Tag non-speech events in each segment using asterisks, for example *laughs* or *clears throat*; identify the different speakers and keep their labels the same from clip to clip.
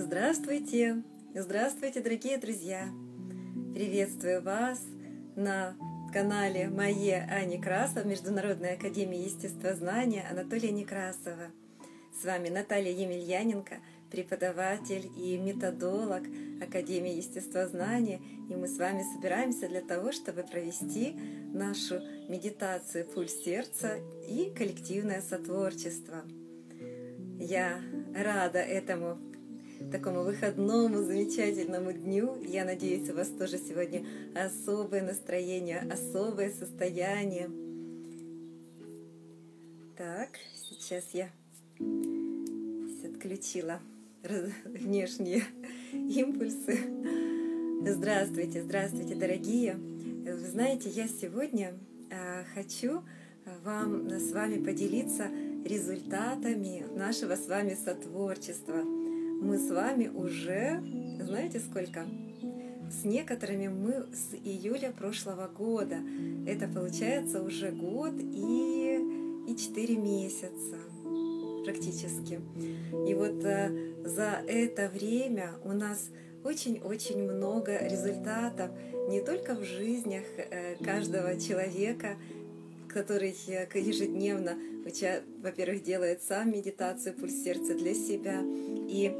Speaker 1: Здравствуйте! Здравствуйте, дорогие друзья! Приветствую вас на канале моей Ани Красов, Международной академии естествознания Анатолия Некрасова. С вами Наталья Емельяненко, преподаватель и методолог Академии естествознания. И мы с вами собираемся для того, чтобы провести нашу медитацию «Пульс сердца» и коллективное сотворчество. Я рада этому такому выходному замечательному дню. Я надеюсь, у вас тоже сегодня особое настроение, особое состояние. Так, сейчас я отключила внешние импульсы. Здравствуйте, здравствуйте, дорогие. Вы знаете, я сегодня а, хочу вам с вами поделиться результатами нашего с вами сотворчества – мы с вами уже, знаете сколько? С некоторыми мы с июля прошлого года. Это получается уже год и, и 4 месяца практически. И вот э, за это время у нас очень-очень много результатов не только в жизнях э, каждого человека, который э, ежедневно, во-первых, делает сам медитацию пульс сердца для себя и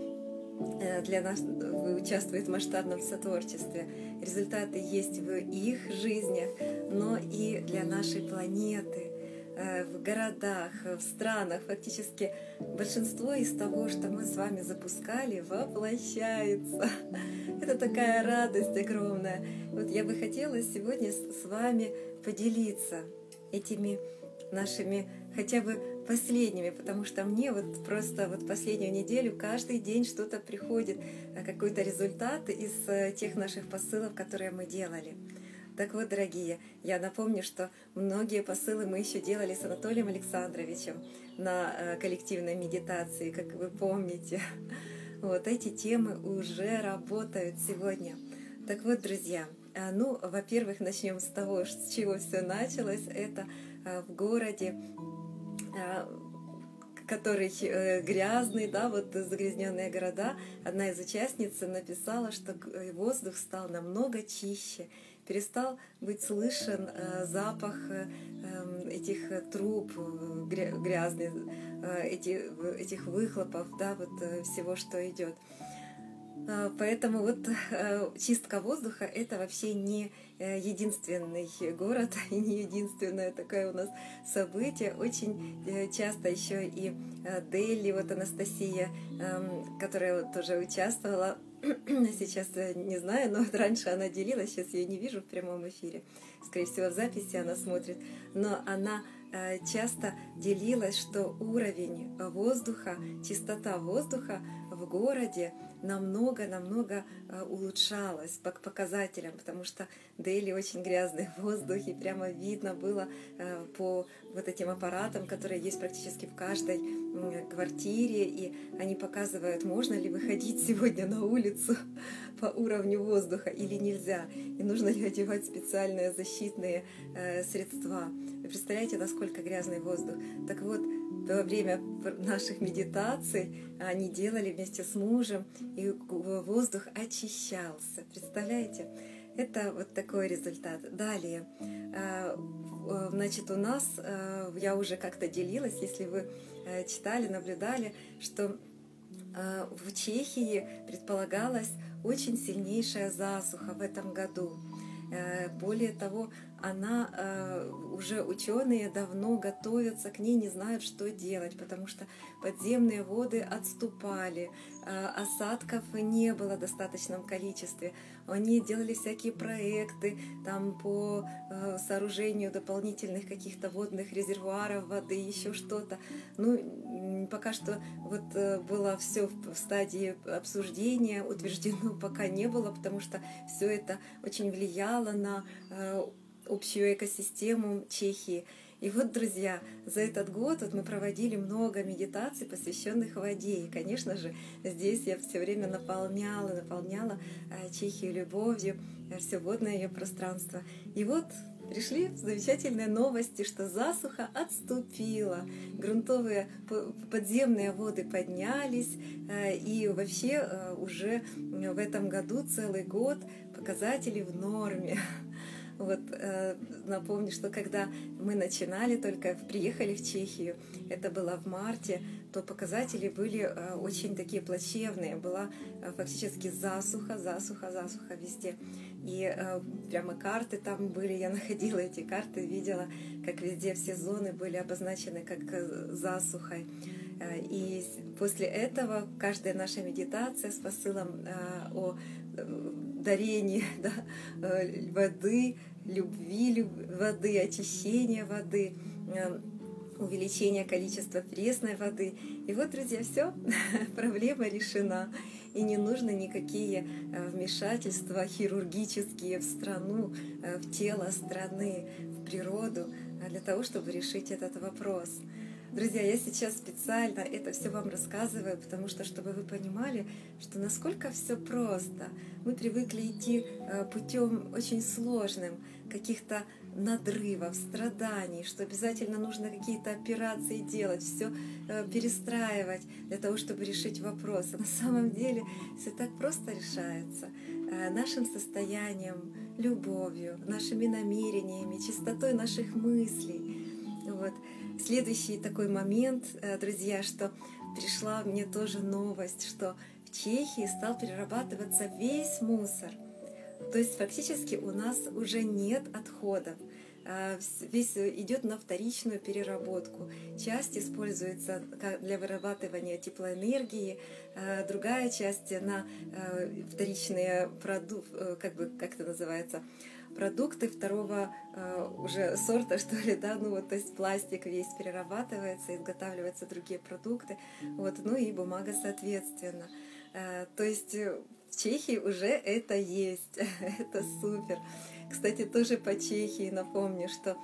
Speaker 1: Э, для нас участвует в масштабном сотворчестве. Результаты есть в их жизнях, но и для нашей планеты, э, в городах, в странах. Фактически большинство из того, что мы с вами запускали, воплощается. *laughs* Это такая радость огромная. Вот я бы хотела сегодня с вами поделиться этими нашими хотя бы последними, потому что мне вот просто вот последнюю неделю каждый день что-то приходит, э, какой-то результат из э, тех наших посылов, которые мы делали. Так вот, дорогие, я напомню, что многие посылы мы еще делали с Анатолием Александровичем на э, коллективной медитации, как вы помните. *laughs* Вот эти темы уже работают сегодня. Так вот, друзья, ну, во-первых, начнем с того, с чего все началось. Это в городе Э, который э, грязный, да, вот загрязненные города, одна из участниц написала, что э, воздух стал намного чище, перестал быть слышен запах эм, этих труб грязных, эти, этих выхлопов, да, вот всего, что идет. А, поэтому вот э, чистка воздуха – это вообще не э, единственный город *laughs* и не единственное такое у нас событие. Очень э, часто еще и Дели, вот Анастасия, эм, которая тоже участвовала, *clears throat* сейчас не знаю, но раньше она делилась, сейчас ее не вижу в прямом эфире. Скорее всего, в записи она смотрит. Но она часто делилась, что уровень воздуха, чистота воздуха в городе намного-намного э, улучшалось по показателям, потому что Дели очень грязный *laughs* воздух, и прямо видно было э, по вот этим аппаратам, которые есть практически в каждой квартире, и они показывают, можно ли выходить *laughs* сегодня на улицу *laughs* по уровню воздуха или нельзя, и нужно ли одевать специальные защитные э, средства. Вы представляете, насколько грязный воздух? Так вот, во время наших медитаций они делали вместе с мужем, и воздух очищался. Представляете? Это вот такой результат. Далее, а, значит, у нас, а, я уже как-то делилась, если вы э, читали, наблюдали, что в Чехии предполагалась очень сильнейшая засуха в этом году. Э, более того, она э, уже ученые давно готовятся к ней, не знают, что делать, потому что подземные воды отступали, э, осадков не было в достаточном количестве. Они делали всякие проекты там по э, сооружению дополнительных каких-то водных резервуаров воды, еще что-то. Ну, пока что вот э, было все в стадии обсуждения, утверждено *laughs* пока не было, потому что все это очень влияло на э, общую экосистему Чехии. И вот, друзья, за этот год вот мы проводили много медитаций, посвященных воде. И, конечно же, здесь я все время наполняла, наполняла э, Чехию любовью, э, все водное ее пространство. И вот пришли замечательные новости, что засуха отступила, грунтовые подземные воды поднялись, э, и вообще уже в этом году целый год показатели в норме. *laughs* Вот э, напомню, что когда мы начинали, только приехали в Чехию, это было в марте, то показатели были э, очень такие плачевные. Была э, фактически засуха, засуха, засуха везде. И прямо карты там были, я находила эти карты, видела, как везде все зоны были обозначены как засухой. Э, и после этого каждая наша медитация с посылом э, о дарении *laughs* да, воды, любви люб, воды, очищения воды, увеличение количества пресной воды. И вот, друзья, все, *laughs* проблема решена. И не нужно никакие вмешательства хирургические в страну, в тело страны, в природу для того, чтобы решить этот вопрос. Друзья, я сейчас специально это все вам рассказываю, потому что, чтобы вы понимали, что насколько все просто. Мы привыкли идти э, путем очень сложным, каких-то надрывов, страданий, что обязательно нужно какие-то операции делать, все э, перестраивать для того, чтобы решить вопрос. А на самом деле все так просто решается э, нашим состоянием, любовью, нашими намерениями, чистотой наших мыслей. Вот. Следующий такой момент, э, друзья, что пришла мне тоже новость, что в Чехии стал перерабатываться весь мусор. То есть фактически у нас уже нет отходов. А, весь идет на вторичную переработку. Часть используется для вырабатывания теплоэнергии, а, другая часть на а, вторичные продукты, э, как бы как это называется, продукты второго э, уже сорта, *laughs* что ли, да, ну вот, то есть пластик весь перерабатывается, изготавливаются другие продукты, вот, ну и бумага соответственно. Э, то есть в Чехии уже это есть, *laughs* это супер. Кстати, тоже по Чехии напомню, что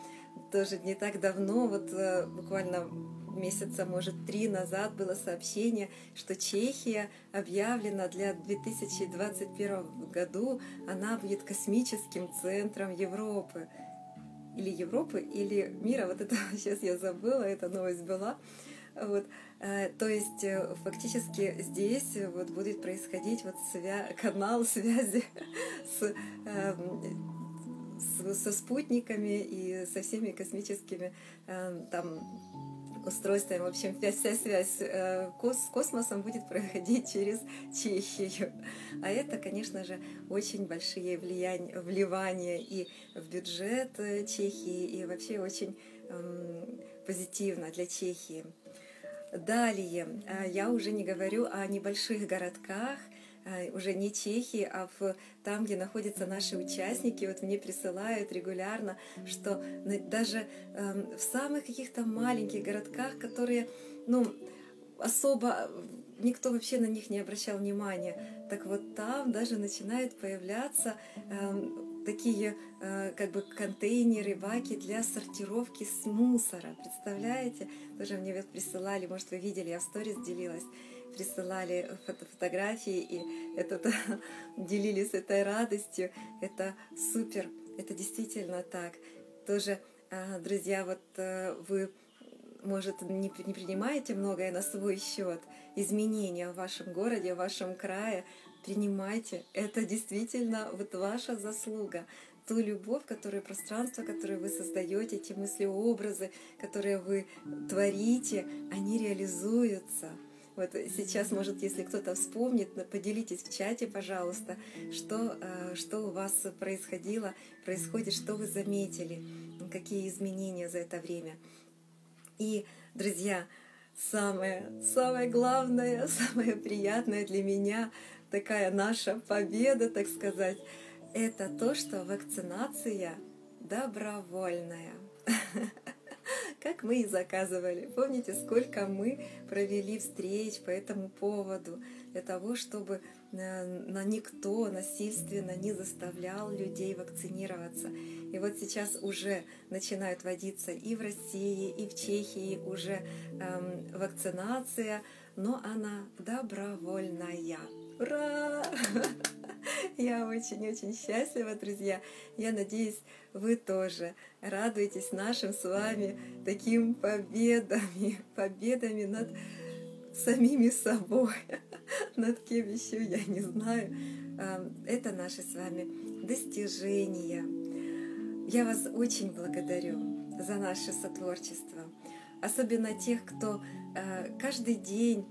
Speaker 1: тоже не так давно, вот э, буквально месяца, может, три назад было сообщение, что Чехия объявлена для 2021 году, она будет космическим центром Европы. Или Европы, или мира, вот это *laughs* сейчас я забыла, эта новость была. Вот. Э, то есть э, фактически здесь вот будет происходить вот свя канал связи *laughs* эм, с, со спутниками и со всеми космическими эм, там устройствами. В общем, вся, вся связь э, с космосом будет проходить через Чехию. А это, конечно же, очень большие влияния, вливания и в бюджет Чехии, и вообще очень эм, позитивно для Чехии. Далее, э, я уже не говорю о небольших городках, э, уже не Чехии, а в, там, где находятся наши участники, вот мне присылают регулярно, что даже эм, в самых каких-то маленьких городках, которые, ну, особо никто вообще на них не обращал внимания, так вот там даже начинают появляться эм, такие э, как бы контейнеры, баки для сортировки с мусора. Представляете? Тоже мне вот присылали, может, вы видели, я в сторис делилась, присылали фото фотографии и это, *laughs* делились этой радостью. Это супер, это действительно так. Тоже, э, друзья, вот э, вы может, не, не принимаете многое на свой счет, изменения в вашем городе, в вашем крае, принимайте. Это действительно вот ваша заслуга. Ту любовь, которую пространство, которое вы создаете, эти мысли, образы, которые вы творите, они реализуются. Вот сейчас, может, если кто-то вспомнит, поделитесь в чате, пожалуйста, что, э, что у вас происходило, происходит, что вы заметили, какие изменения за это время. И, друзья, самое, самое главное, *laughs* самое приятное для меня такая наша победа, так сказать, это то, что вакцинация добровольная. *laughs* Как мы и заказывали. Помните, сколько мы провели встреч по этому поводу, для того, чтобы э, на никто насильственно не заставлял людей вакцинироваться. И вот сейчас уже начинают вводиться и в России, и в Чехии уже эм, вакцинация, но она добровольная. Ура! *laughs* Я очень-очень счастлива, друзья. Я надеюсь, вы тоже радуетесь нашим с вами таким победами, *laughs* победами над самими собой, *laughs* над кем еще я не знаю. Это наши с вами достижения. Я вас очень благодарю за наше сотворчество, особенно тех, кто э, каждый день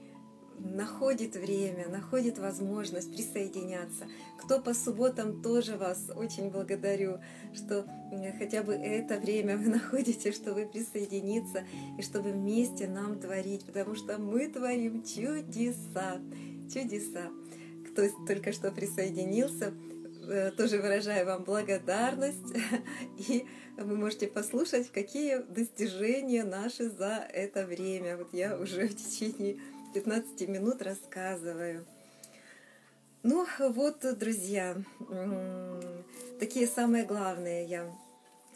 Speaker 1: находит время, находит возможность присоединяться. Кто по субботам тоже вас очень благодарю, что хотя бы это время вы *laughs* находите, чтобы присоединиться и чтобы вместе нам творить, потому что мы творим чудеса, чудеса. Кто только что присоединился, э, тоже выражаю вам благодарность, *laughs* и вы можете послушать, какие достижения наши за это время. Вот я уже в течение 15 минут рассказываю. Ну вот, друзья, такие самые главные я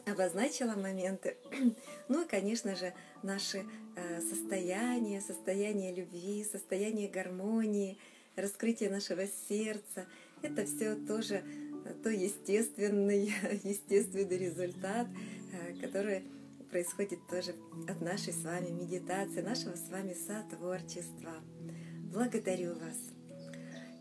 Speaker 1: обозначила моменты. *clears throat* Ну и, конечно же, наши э, состояния, состояние любви, состояние гармонии, раскрытие нашего сердца. Это все тоже э, то естественный, *laughs* естественный результат, э, который происходит тоже от нашей с вами медитации, нашего с вами сотворчества. Благодарю вас.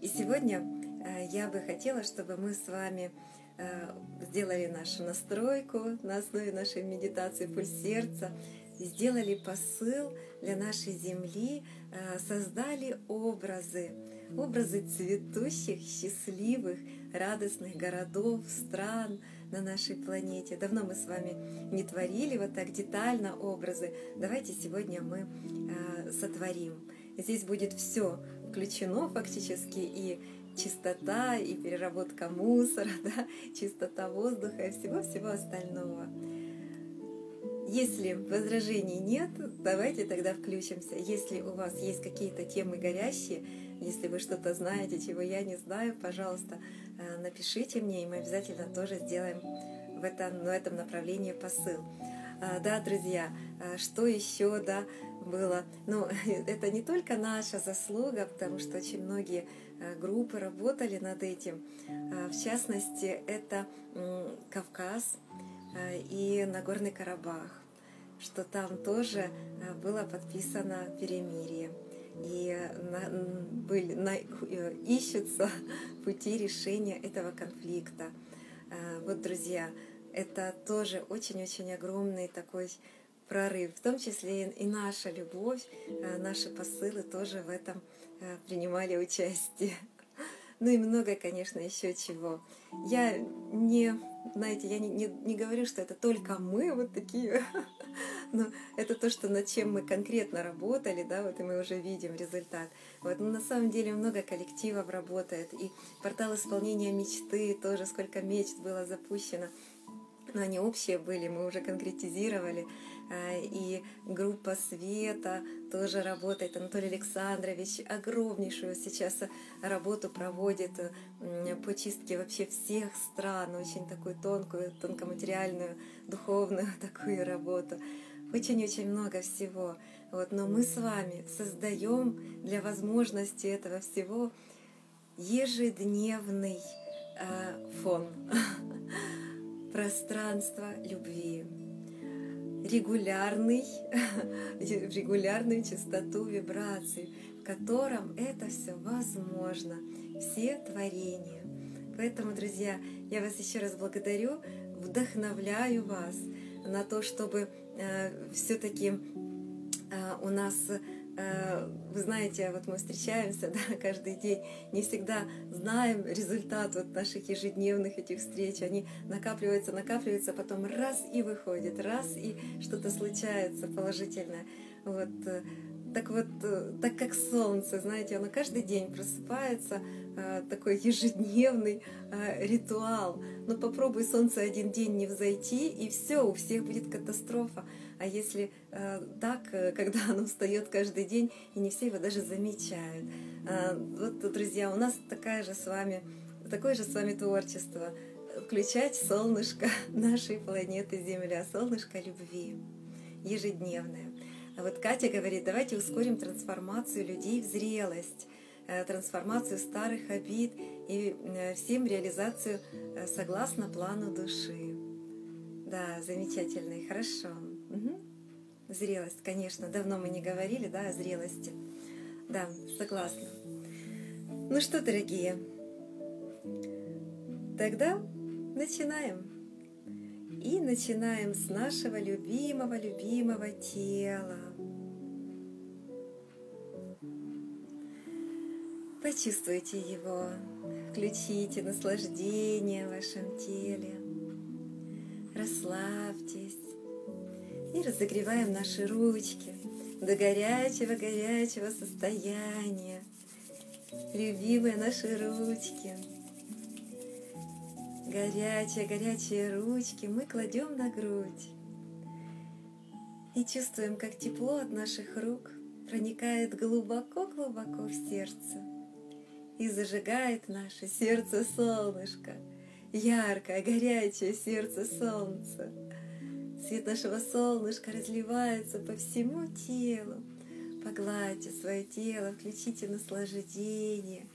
Speaker 1: И сегодня э, я бы хотела, чтобы мы с вами э, сделали нашу настройку на основе нашей медитации «Пульс сердца», сделали посыл для нашей Земли, э, создали образы, образы цветущих, счастливых, радостных городов, стран – на нашей планете. Давно мы с вами не творили вот так детально образы. Давайте сегодня мы э, сотворим. Здесь будет все включено фактически и чистота, и переработка мусора, *laughs* да, чистота воздуха и всего-всего остального. Если возражений нет, давайте тогда включимся. Если у вас есть какие-то темы горящие, если вы что-то знаете, чего я не знаю, пожалуйста, э, напишите мне, и мы обязательно тоже сделаем в этом, в этом направлении посыл. А, да, друзья, а, что еще, да, было? Ну, *laughs* это не только наша заслуга, потому что очень многие э, группы работали над этим. А, в частности, это Кавказ э, и Нагорный Карабах, что там тоже было подписано перемирие и на, были, на, ищутся *laughs* пути решения этого конфликта. Э, вот, друзья, это тоже очень-очень огромный такой прорыв, в том числе и наша любовь, э, наши посылы тоже в этом принимали участие. Ну и много, конечно, еще чего. Я не, знаете, я не, не, не говорю, что это только мы вот такие *laughs* но это то, что над чем мы конкретно работали, да, вот и мы уже видим результат. Вот, но на самом деле много коллективов работает, и портал исполнения мечты тоже, сколько мечт было запущено, но они общие были, мы уже конкретизировали, а, и группа Света тоже работает. Анатолий Александрович огромнейшую сейчас работу проводит по чистке вообще всех стран, очень такую тонкую, тонкоматериальную, духовную *laughs* такую работу очень-очень много всего. Вот, но мы с вами создаем для возможности этого всего ежедневный э, фон, *laughs* пространство любви, регулярный, *laughs* регулярную частоту вибраций, в котором это все возможно, все творения. Поэтому, друзья, я вас еще раз благодарю, вдохновляю вас на то, чтобы Э, все-таки э, у нас вы знаете, вот мы встречаемся *laughs* да, каждый день, не всегда знаем результат вот наших ежедневных этих встреч. Они накапливаются, накапливаются, потом раз и выходит, раз и что-то случается положительное. Вот. Так вот, так как солнце, знаете, оно каждый день просыпается, такой ежедневный ритуал. Но попробуй солнце один день не взойти, и все, у всех будет катастрофа. А если э, так, э, *laughs* когда оно встает каждый день, и не все его даже замечают. Э, вот, друзья, у нас такая же с вами, такое же с вами творчество. Включать солнышко *laughs* нашей планеты Земля, солнышко любви, ежедневное. А вот Катя говорит, давайте ускорим трансформацию людей в зрелость э, трансформацию старых обид и э, всем реализацию согласно плану души. Да, замечательный, хорошо. Угу. Зрелость, конечно, давно мы не говорили, да, о зрелости. Да, согласна. Ну что, дорогие, тогда начинаем. И начинаем с нашего любимого-любимого тела. Почувствуйте его, включите наслаждение в вашем теле, расслабьтесь. И разогреваем наши ручки до горячего-горячего состояния. Любимые наши ручки – горячие-горячие ручки мы кладем на грудь. И чувствуем, как тепло от наших рук проникает глубоко-глубоко в сердце. И зажигает наше сердце солнышко, яркое, горячее сердце солнца. Свет нашего солнышка разливается по всему телу. Погладьте свое тело, включите наслаждение,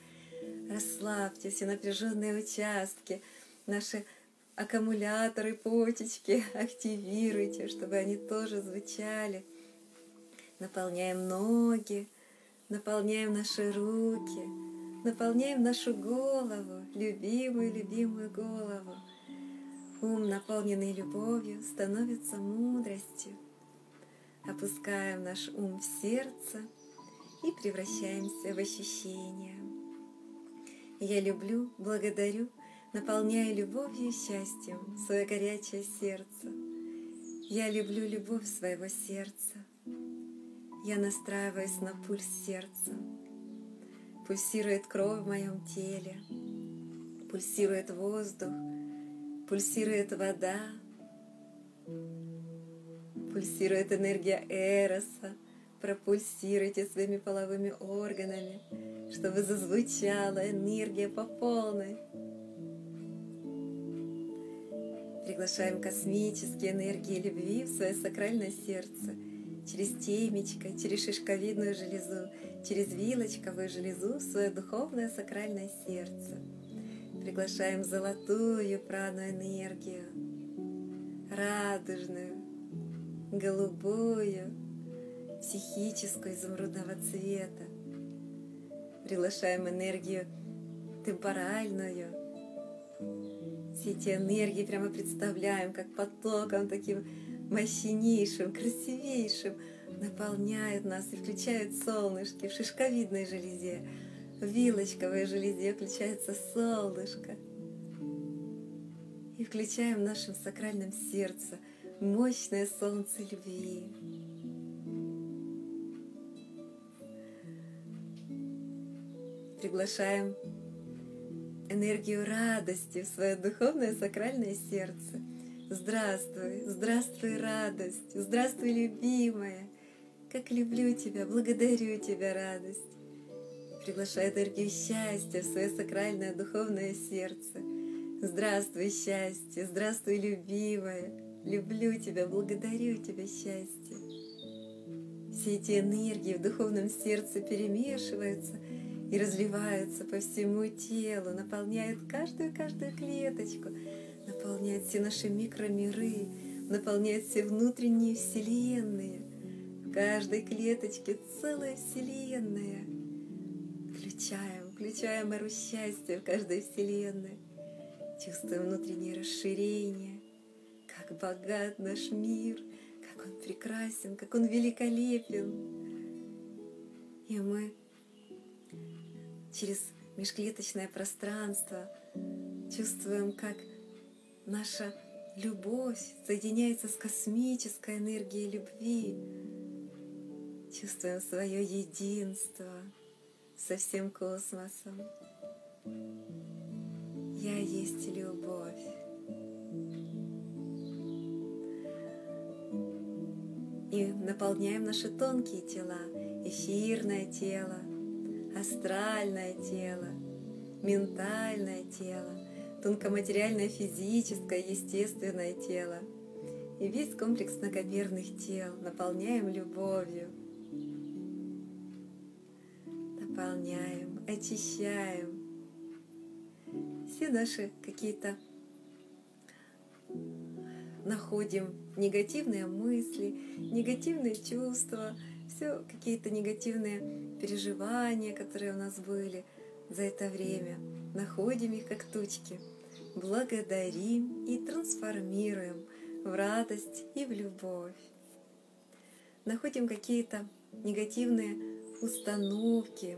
Speaker 1: расслабьте все напряженные участки – наши аккумуляторы, почечки активируйте, чтобы они тоже звучали. Наполняем ноги, наполняем наши руки, наполняем нашу голову, любимую-любимую голову. Ум, наполненный любовью, становится мудростью. Опускаем наш ум в сердце и превращаемся в ощущения. Я люблю, благодарю наполняя любовью и счастьем свое горячее сердце. Я люблю любовь своего сердца. Я настраиваюсь на пульс сердца. Пульсирует кровь в моем теле, пульсирует воздух, пульсирует вода, пульсирует энергия Эроса. Пропульсируйте своими половыми органами, чтобы зазвучала энергия по полной. Приглашаем космические энергии любви в свое сакральное сердце через темечко, через шишковидную железу, через вилочковую железу в свое духовное сакральное сердце. Приглашаем золотую прану энергию, радужную, голубую, психическую изумрудного цвета. Приглашаем энергию темпоральную, все эти энергии прямо представляем, как потоком таким мощнейшим, красивейшим наполняют нас и включают солнышки в шишковидной железе, в вилочковой железе включается солнышко. И включаем в нашем сакральном сердце мощное солнце любви. Приглашаем энергию радости в свое духовное сакральное сердце. Здравствуй, здравствуй, радость, здравствуй, любимая. Как люблю тебя, благодарю тебя, радость. Приглашаю энергию счастья в свое сакральное духовное сердце. Здравствуй, счастье, здравствуй, любимая. Люблю тебя, благодарю тебя, счастье. Все эти энергии в духовном сердце перемешиваются – и разливаются по всему телу, наполняют каждую-каждую клеточку, наполняют все наши микромиры, наполняют все внутренние вселенные. В каждой клеточке целая вселенная. Включаем, включаем эру счастья в каждой вселенной. Чувствуем внутреннее расширение, как богат наш мир, как он прекрасен, как он великолепен. И мы через межклеточное пространство, чувствуем, как наша любовь соединяется с космической энергией любви, чувствуем свое единство со всем космосом. Я есть любовь. И наполняем наши тонкие тела, эфирное тело — астральное тело, ментальное тело, тонкоматериальное физическое, естественное тело и весь комплекс многомерных тел наполняем любовью. наполняем, очищаем все наши какие-то находим негативные мысли, негативные чувства, все какие-то негативные переживания, которые у нас были за это время. Находим их как тучки, благодарим и трансформируем в радость и в любовь. Находим какие-то негативные установки,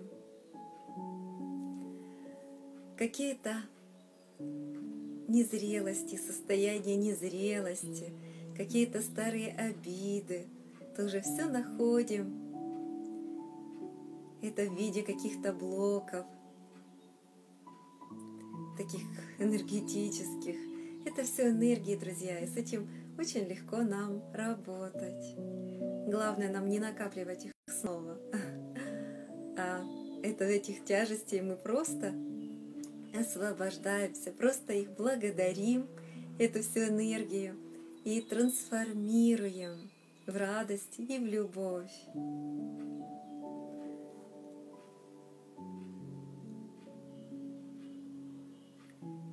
Speaker 1: какие-то незрелости, состояние незрелости, какие-то старые обиды, тоже все находим. Это в виде каких-то блоков, таких энергетических. Это все энергии, друзья, и с этим очень легко нам работать. Главное нам не накапливать их снова, *laughs* а это этих тяжестей мы просто освобождаемся, просто их благодарим, эту всю энергию, и трансформируем в радость и в любовь.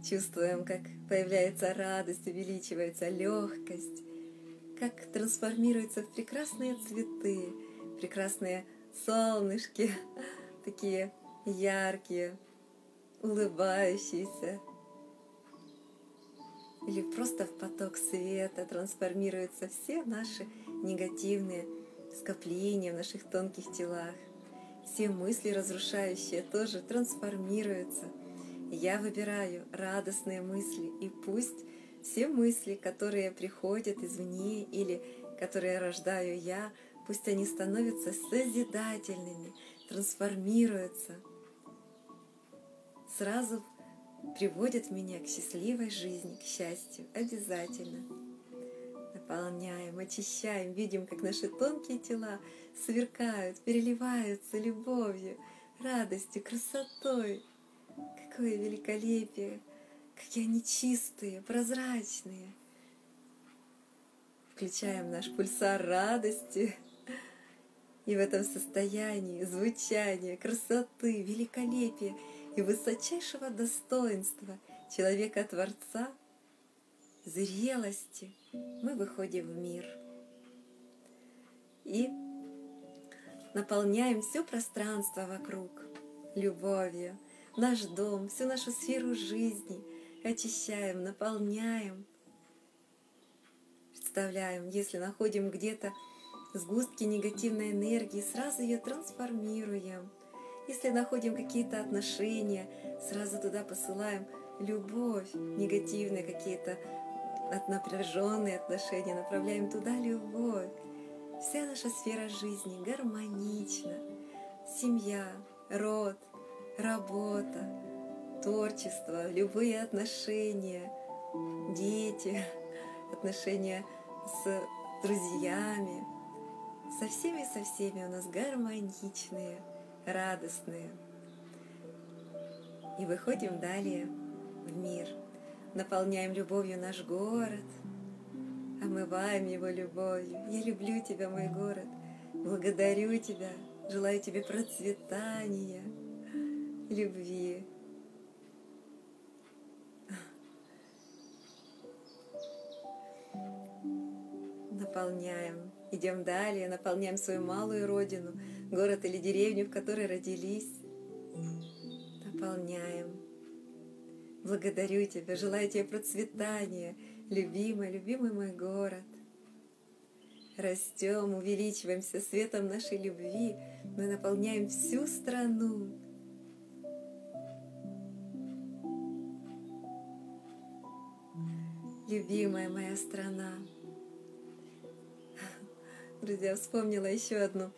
Speaker 1: Чувствуем, как появляется радость, увеличивается легкость, как трансформируется в прекрасные цветы, прекрасные солнышки, *laughs* такие яркие, улыбающийся, или просто в поток света трансформируются все наши негативные скопления в наших тонких телах. Все мысли разрушающие тоже трансформируются. Я выбираю радостные мысли, и пусть все мысли, которые приходят извне или которые рождаю я, пусть они становятся созидательными, трансформируются – сразу приводит меня к счастливой жизни, к счастью, обязательно. Наполняем, очищаем, видим, как наши тонкие тела сверкают, переливаются любовью, радостью, красотой. Какое великолепие, какие они чистые, прозрачные. Включаем наш пульсар радости, и в этом состоянии звучания, красоты, великолепия – и высочайшего достоинства человека-творца, зрелости мы выходим в мир. И наполняем все пространство вокруг любовью, наш дом, всю нашу сферу жизни, очищаем, наполняем. Представляем, если находим где-то сгустки негативной энергии, сразу ее трансформируем – если находим какие-то отношения, сразу туда посылаем любовь, негативные какие-то от напряженные отношения, направляем туда любовь. Вся наша сфера жизни гармонична. Семья, род, работа, творчество, любые отношения, дети, *laughs* отношения с друзьями. Со всеми, со всеми у нас гармоничные – радостные. И выходим далее в мир, наполняем любовью наш город, омываем его любовью. Я люблю тебя, мой город, благодарю тебя, желаю тебе процветания, любви. Наполняем, идем далее, наполняем свою малую родину – город или деревню, в которой родились. Наполняем. Благодарю Тебя, желаю Тебе процветания, любимый, любимый мой город. Растем, увеличиваемся светом нашей любви, мы наполняем всю страну. Любимая моя страна. Друзья, вспомнила еще одну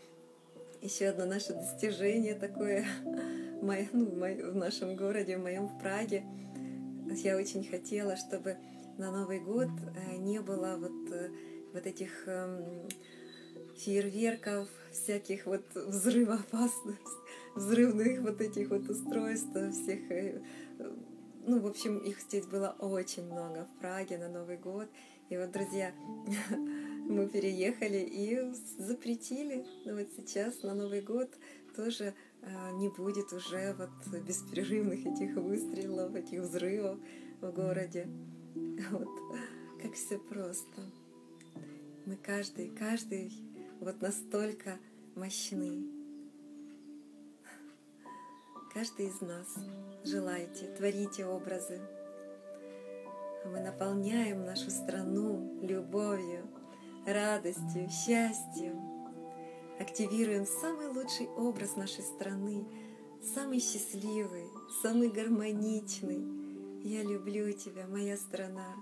Speaker 1: еще одно наше достижение такое мое, ну, в нашем городе, в моем в Праге. Я очень хотела, чтобы на Новый год э, не было вот, э, вот этих эм, фейерверков, всяких вот взрывоопасных, взрывных вот этих вот устройств, всех э, ну, в общем, их здесь было очень много в Праге на Новый год. И вот, друзья, *laughs* мы переехали и запретили. Но вот сейчас на Новый год тоже а, не будет уже вот беспрерывных этих выстрелов, этих взрывов в городе. Вот как все просто. Мы каждый, каждый вот настолько мощны. Каждый из нас желайте, творите образы. Мы наполняем нашу страну любовью, радостью, счастьем. Активируем самый лучший образ нашей страны, самый счастливый, самый гармоничный. Я люблю тебя, моя страна.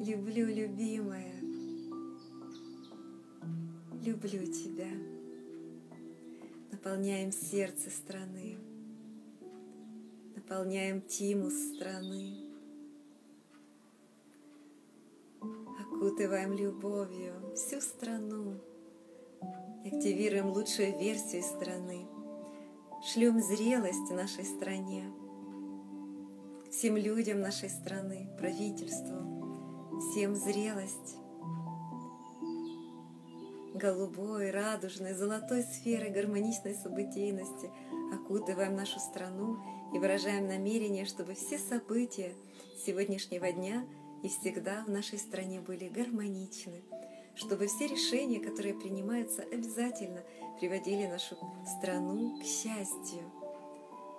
Speaker 1: Люблю, любимая. Люблю тебя. Наполняем сердце страны. Наполняем тимус страны. Окутываем любовью всю страну. Активируем лучшую версию страны. Шлем зрелость нашей стране. Всем людям нашей страны, правительству, всем зрелость голубой, радужной, золотой сферой гармоничной событийности. Окутываем нашу страну и выражаем намерение, чтобы все события сегодняшнего дня и всегда в нашей стране были гармоничны, чтобы все решения, которые принимаются, обязательно приводили нашу страну к счастью,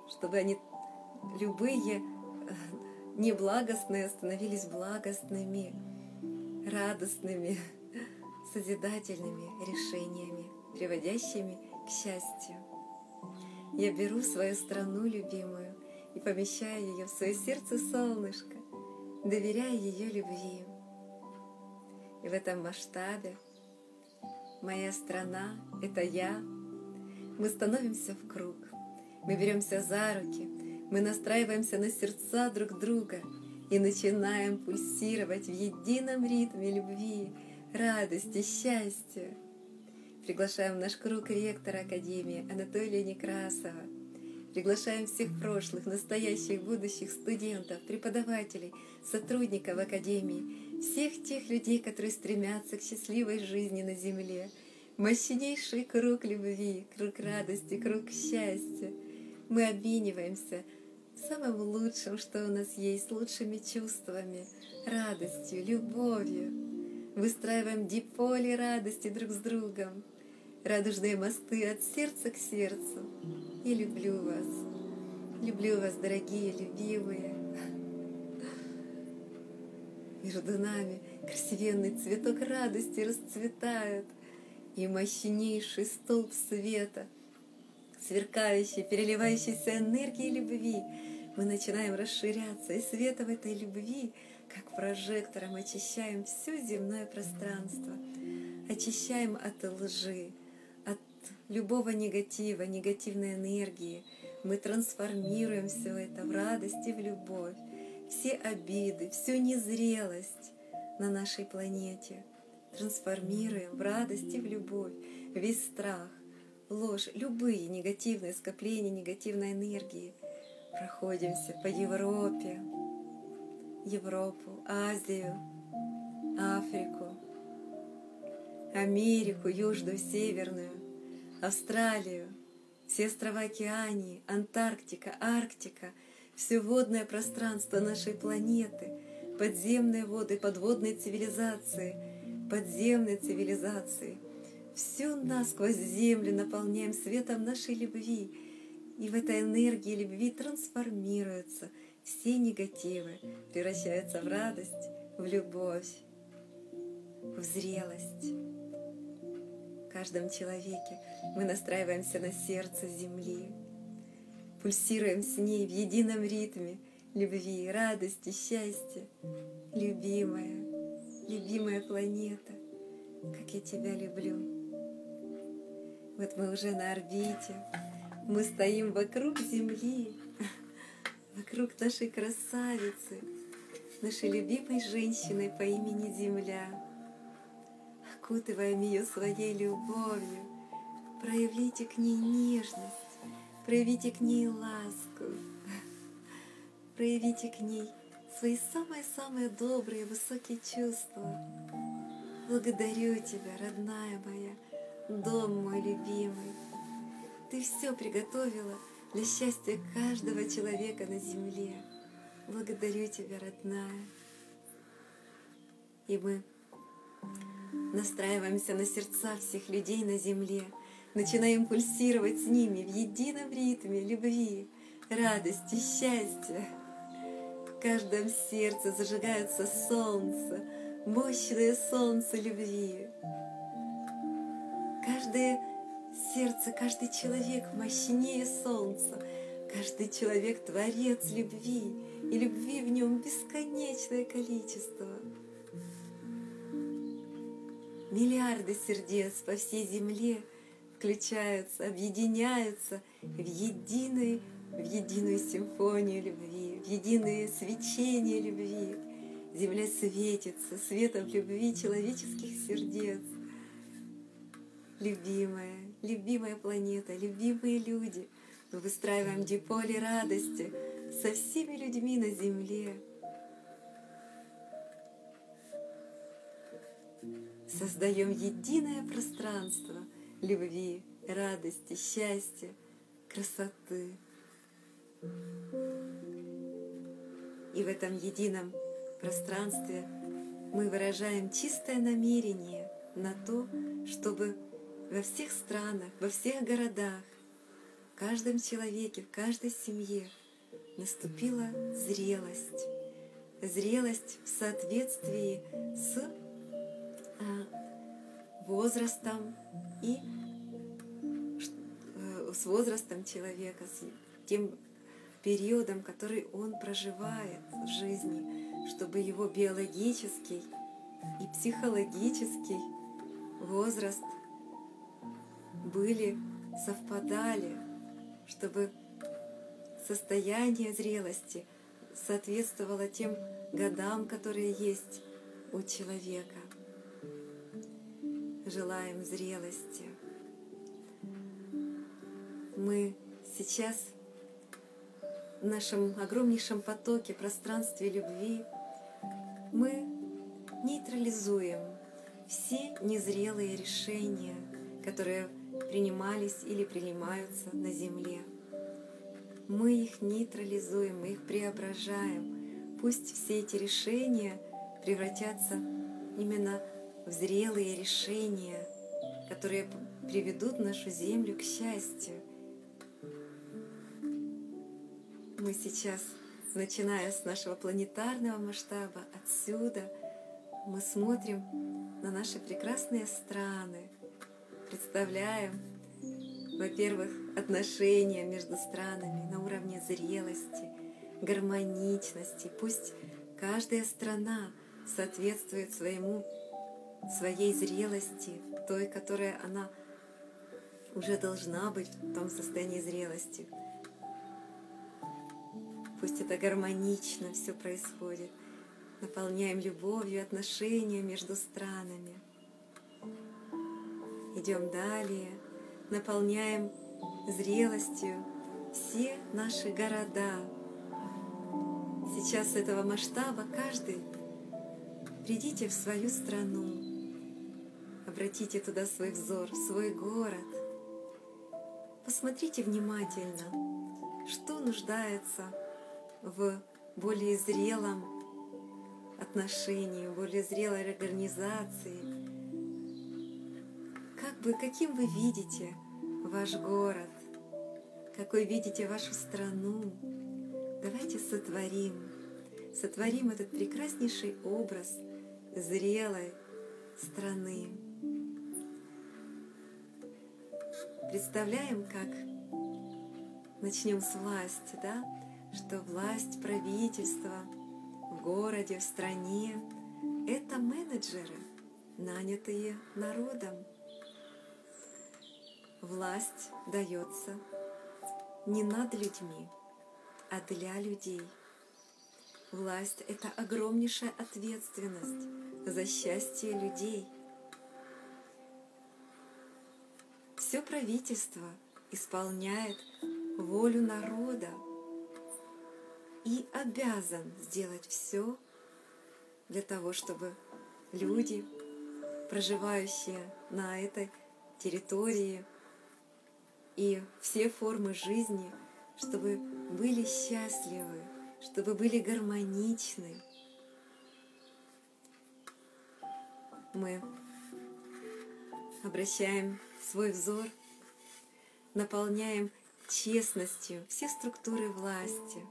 Speaker 1: чтобы они любые э, неблагостные становились благостными, радостными, созидательными решениями, приводящими к счастью. Я беру свою страну любимую и помещаю ее в свое сердце солнышко, доверяя ее любви. И в этом масштабе моя страна — это я. Мы становимся в круг, мы беремся за руки, мы настраиваемся на сердца друг друга и начинаем пульсировать в едином ритме любви, радости, счастья. Приглашаем в наш круг ректора Академии Анатолия Некрасова. Приглашаем всех прошлых, настоящих, будущих студентов, преподавателей, сотрудников Академии, всех тех людей, которые стремятся к счастливой жизни на Земле. Мощнейший круг любви, круг радости, круг счастья. Мы обмениваемся самым лучшим, что у нас есть, лучшими чувствами, радостью, любовью Выстраиваем диполи радости друг с другом, радужные мосты от сердца к сердцу. И люблю вас, люблю вас, дорогие, любимые. Между нами красивенный цветок радости расцветает, и мощнейший столб света, сверкающий, переливающийся энергией любви, мы начинаем расширяться, и света в этой любви — как прожектором очищаем все земное пространство, очищаем от лжи, от любого негатива, негативной энергии. Мы трансформируем все это в радость и в любовь, все обиды, всю незрелость на нашей планете. Трансформируем в радость и в любовь, весь страх, ложь, любые негативные скопления негативной энергии. Проходимся по Европе, Европу, Азию, Африку, Америку, Южную, Северную, Австралию, все острова Океании, Антарктика, Арктика, все водное пространство нашей планеты, подземные воды, подводные цивилизации, подземные цивилизации. Всю нас сквозь землю наполняем светом нашей любви, и в этой энергии любви трансформируется – все негативы превращаются в радость, в любовь, в зрелость. В каждом человеке мы настраиваемся на сердце Земли, пульсируем с ней в едином ритме любви, радости, счастья. Любимая, любимая планета, как я тебя люблю. Вот мы уже на орбите, мы стоим вокруг Земли, вокруг нашей красавицы, нашей любимой женщины по имени Земля. Окутываем ее своей любовью, проявите к ней нежность, проявите к ней ласку, проявите к ней свои самые-самые добрые, высокие чувства. Благодарю Тебя, родная моя, дом мой любимый. Ты все приготовила для счастья каждого человека на земле. Благодарю Тебя, родная. И мы настраиваемся на сердца всех людей на земле, начинаем пульсировать с ними в едином ритме любви, радости, счастья. В каждом сердце зажигается солнце, мощное солнце любви. Каждое сердце, каждый человек мощнее солнца, каждый человек творец любви, и любви в нем бесконечное количество. Миллиарды сердец по всей земле включаются, объединяются в единой, в единую симфонию любви, в единое свечение любви. Земля светится светом любви человеческих сердец. Любимая, любимая планета, любимые люди, мы выстраиваем диполе радости со всеми людьми на Земле — создаем единое пространство любви, радости, счастья, красоты. И в этом едином пространстве мы выражаем чистое намерение на то, чтобы во всех странах, во всех городах, в каждом человеке, в каждой семье наступила зрелость. Зрелость в соответствии с возрастом и э, с возрастом человека, с тем периодом, который он проживает в жизни, чтобы его биологический и психологический возраст были, совпадали, чтобы состояние зрелости соответствовало тем годам, которые есть у человека желаем зрелости. Мы сейчас в нашем огромнейшем потоке, пространстве любви, мы нейтрализуем все незрелые решения, которые принимались или принимаются на Земле. Мы их нейтрализуем, мы их преображаем. Пусть все эти решения превратятся именно в зрелые решения, которые приведут нашу Землю к счастью. Мы сейчас, начиная с нашего планетарного масштаба, отсюда, мы смотрим на наши прекрасные страны, представляем, во-первых, отношения между странами на уровне зрелости, гармоничности. Пусть каждая страна соответствует своему своей зрелости, той, которая она уже должна быть в том состоянии зрелости. Пусть это гармонично все происходит. Наполняем любовью отношения между странами. Идем далее, наполняем зрелостью все наши города. Сейчас этого масштаба каждый придите в свою страну, Обратите туда свой взор, в свой город. Посмотрите внимательно, что нуждается в более зрелом отношении, более зрелой организации. Бы, каким вы видите ваш город, какой видите вашу страну. Давайте сотворим, сотворим этот прекраснейший образ зрелой страны. Представляем, как начнем с власти, да? Что власть правительства в городе, в стране — это менеджеры, нанятые народом. Власть дается не над людьми, а для людей. Власть — это огромнейшая ответственность за счастье людей — все правительство исполняет волю народа и обязан сделать все для того, чтобы люди проживающие на этой территории и все формы жизни, чтобы были счастливы, чтобы были гармоничны. Мы обращаем свой взор, наполняем честностью все структуры власти,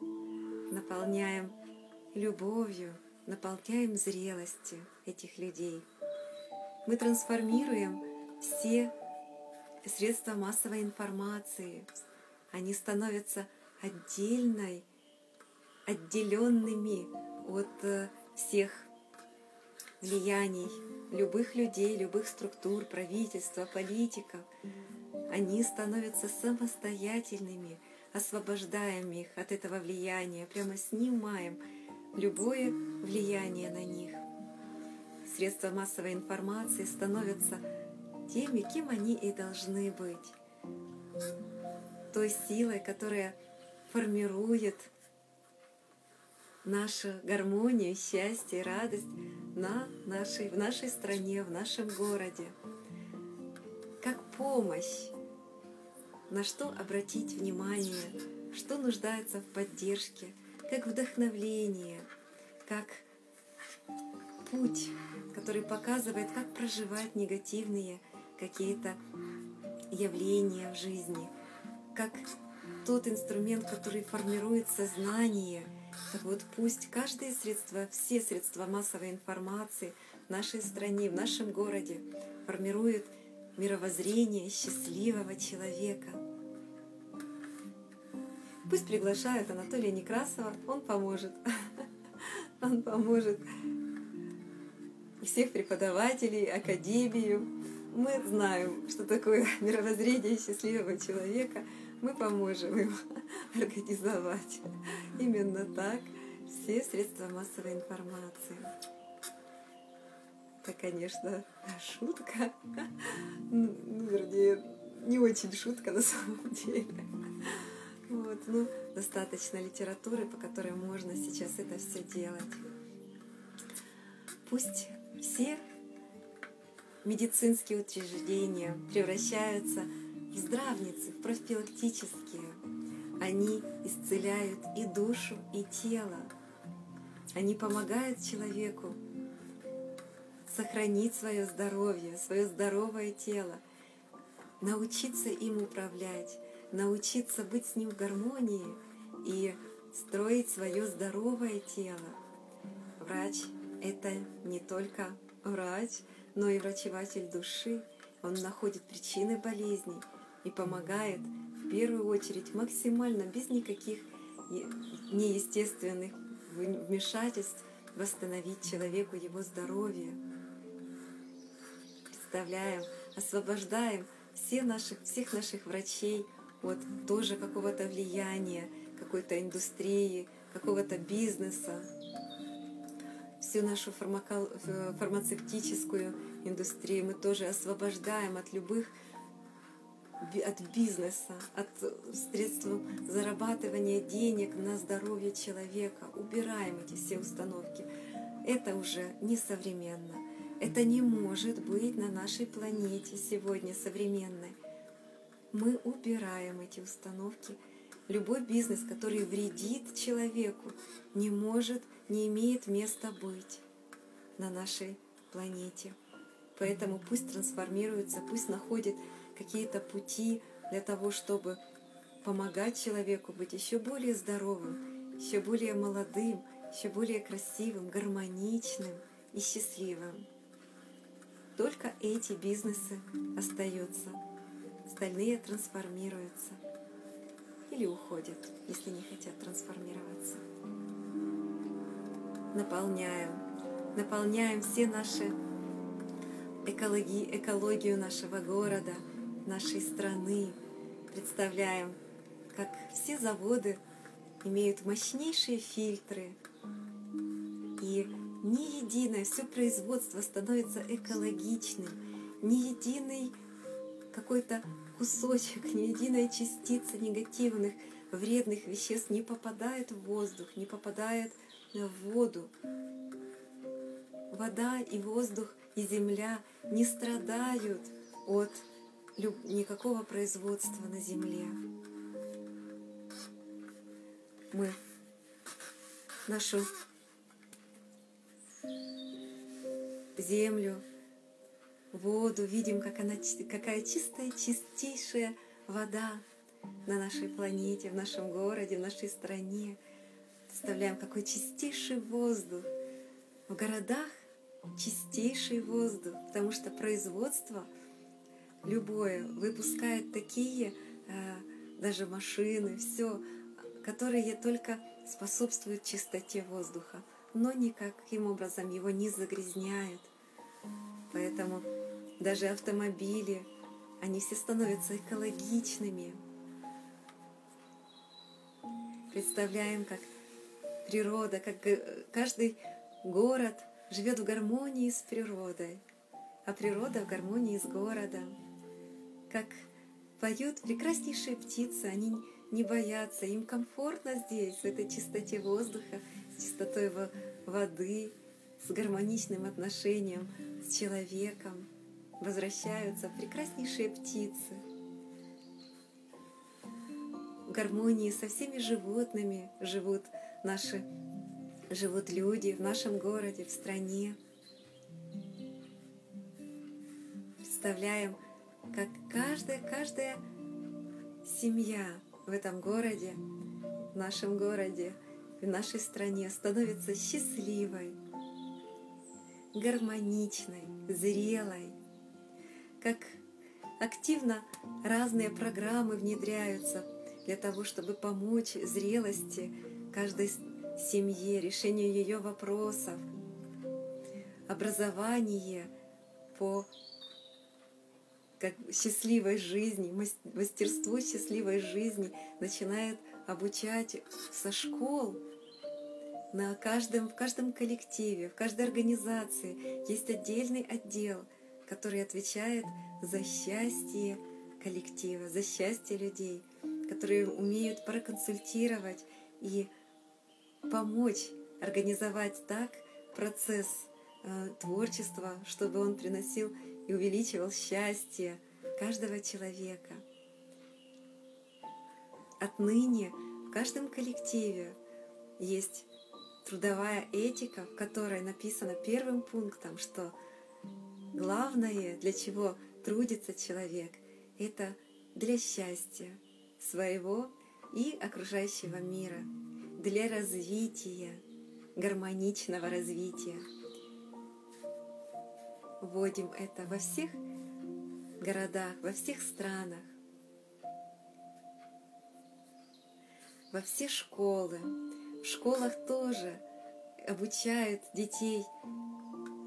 Speaker 1: наполняем любовью, наполняем зрелостью этих людей. Мы трансформируем все средства массовой информации. Они становятся отдельной, отделенными от э, всех влияний любых людей, любых структур, правительства, политиков. Они становятся самостоятельными, освобождаем их от этого влияния, прямо снимаем любое влияние на них. Средства массовой информации становятся теми, кем они и должны быть. Той силой, которая формирует нашу гармонию, счастье, радость на нашей, в нашей стране, в нашем городе. Как помощь, на что обратить внимание, что нуждается в поддержке, как вдохновление, как путь, который показывает, как проживать негативные какие-то явления в жизни, как тот инструмент, который формирует сознание – так вот пусть каждое средство, все средства массовой информации в нашей стране, в нашем городе формирует мировоззрение счастливого человека. Пусть приглашают Анатолия Некрасова, он поможет. *laughs* Он поможет всех преподавателей, академию. Мы знаем, что такое *laughs* мировоззрение счастливого человека – мы поможем им *laughs* организовать именно так все средства массовой информации. Это, конечно, шутка. *laughs* Ну, вернее, не очень шутка на самом деле. Вот, ну, достаточно литературы, по которой можно сейчас это все делать. Пусть все медицинские учреждения превращаются здравницы, профилактические. Они исцеляют и душу, и тело. Они помогают человеку сохранить свое здоровье, свое здоровое тело, научиться им управлять, научиться быть с ним в гармонии и строить свое здоровое тело. Врач — это не только врач, но и врачеватель души. Он находит причины болезней, и помогает в первую очередь максимально без никаких неестественных вмешательств восстановить человеку его здоровье. Представляем, освобождаем все наших, всех наших врачей от тоже какого-то влияния, какой-то индустрии, какого-то бизнеса. Всю нашу фармацевтическую индустрию мы тоже освобождаем от любых от бизнеса, от средств зарабатывания денег на здоровье человека. Убираем эти все установки. Это уже несовременно. Это не может быть на нашей планете сегодня современной. Мы убираем эти установки. Любой бизнес, который вредит человеку, не может, не имеет места быть на нашей планете. Поэтому пусть трансформируется, пусть находит какие-то пути для того, чтобы помогать человеку быть еще более здоровым, еще более молодым, еще более красивым, гармоничным и счастливым. Только эти бизнесы остаются, остальные трансформируются или уходят, если не хотят трансформироваться. Наполняем, наполняем все наши экологи, экологию нашего города – нашей страны. Представляем, как все заводы имеют мощнейшие фильтры, и ни единое, все производство становится экологичным, ни единый какой-то кусочек, ни единая частица негативных, вредных веществ не попадает в воздух, не попадает в воду. вода и воздух и земля не страдают от никакого производства на земле. Мы нашу землю, воду, видим, как она, какая чистая, чистейшая вода на нашей планете, в нашем городе, в нашей стране. Представляем, какой чистейший воздух. В городах чистейший воздух, потому что производство любое выпускает такие э, даже машины, все, которые только способствуют чистоте воздуха, но никаким образом его не загрязняют. Поэтому даже автомобили, они все становятся экологичными. Представляем, как природа, как каждый город живет в гармонии с природой, а природа в гармонии с городом. Как поют прекраснейшие птицы, они не боятся, им комфортно здесь, в этой чистоте воздуха, с чистотой воды, с гармоничным отношением с человеком. Возвращаются прекраснейшие птицы. В гармонии со всеми животными живут наши живут люди в нашем городе, в стране. Представляем, как каждая, каждая семья в этом городе, в нашем городе, в нашей стране становится счастливой, гармоничной, зрелой, как активно разные программы внедряются для того, чтобы помочь зрелости каждой семье, решению ее вопросов, образование по как счастливой жизни, мастерство счастливой жизни начинает обучать со школ, на каждом, в каждом коллективе, в каждой организации. Есть отдельный отдел, который отвечает за счастье коллектива, за счастье людей, которые умеют проконсультировать и помочь организовать так процесс э, творчества, чтобы он приносил и увеличивал счастье каждого человека. Отныне в каждом коллективе есть трудовая этика, в которой написано первым пунктом, что главное, для чего трудится человек, это для счастья своего и окружающего мира, для развития, гармоничного развития вводим это во всех городах, во всех странах, во все школы. В школах тоже обучают детей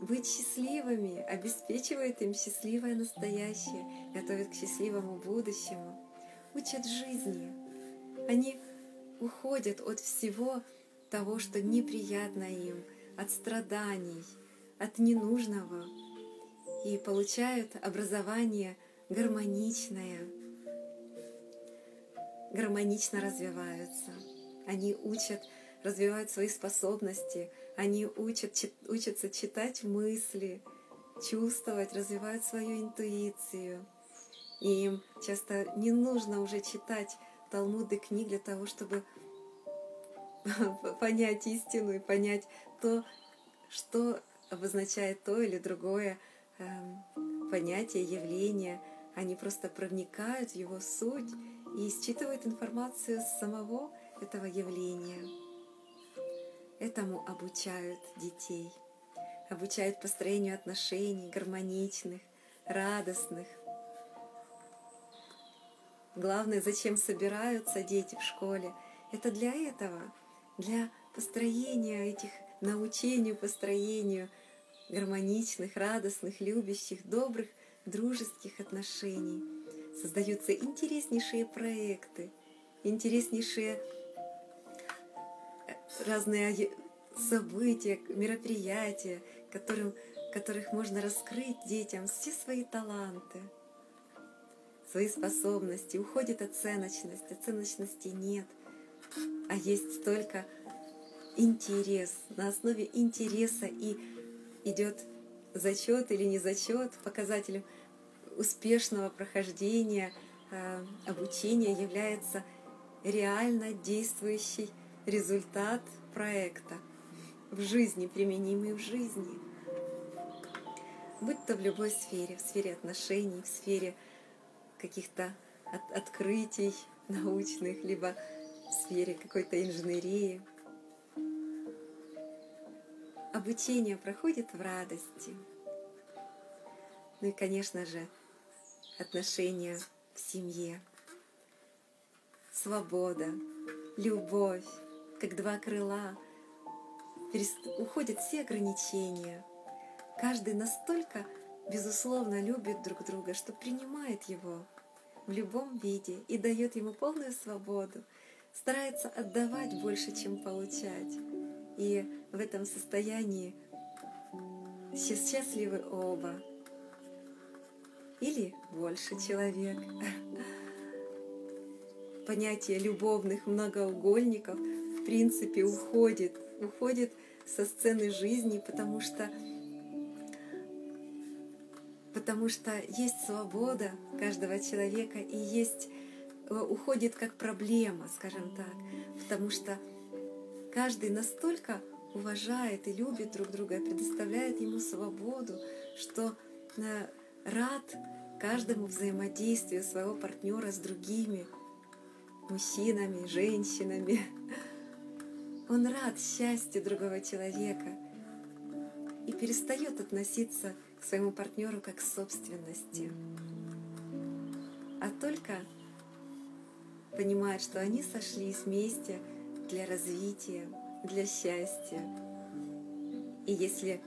Speaker 1: быть счастливыми, обеспечивают им счастливое настоящее, готовят к счастливому будущему, учат жизни. Они уходят от всего того, что неприятно им, от страданий, от ненужного, и получают образование гармоничное, гармонично развиваются. Они учат, развивают свои способности, они учат, учатся читать мысли, чувствовать, развивают свою интуицию. И им часто не нужно уже читать Талмуды книг для того, чтобы *laughs* понять истину и понять то, что обозначает то или другое Эм, понятия, явления, они просто проникают в его суть и считывают информацию с самого этого явления. Этому обучают детей, обучают построению отношений гармоничных, радостных. Главное, зачем собираются дети в школе, это для этого, для построения этих, научению построению – гармоничных, радостных, любящих, добрых, дружеских отношений. Создаются интереснейшие проекты, интереснейшие э, разные события, мероприятия, которым, которых можно раскрыть детям все свои таланты, свои способности. Уходит оценочность, оценочности нет, а есть только интерес. На основе интереса и идет зачет или не зачет, показателем успешного прохождения э, обучения является реально действующий результат проекта в жизни, применимый в жизни. Будь то в любой сфере, в сфере отношений, в сфере каких-то от открытий научных, либо в сфере какой-то инженерии. Обучение проходит в радости. Ну и, конечно же, отношения в семье. Свобода, любовь, как два крыла. Уходят все ограничения. Каждый настолько, безусловно, любит друг друга, что принимает его в любом виде и дает ему полную свободу, старается отдавать больше, чем получать. И в этом состоянии счастливы оба. Или больше человек. *laughs* Понятие любовных многоугольников в принципе уходит, уходит со сцены жизни, потому что потому что есть свобода каждого человека и есть э, уходит как проблема, скажем так, потому что каждый настолько уважает и любит друг друга предоставляет ему свободу, что э, рад каждому взаимодействию своего партнера с другими мужчинами, женщинами. Он рад счастью другого человека и перестает относиться к своему партнеру как к собственности, а только понимает, что они сошлись вместе для развития, для счастья. И если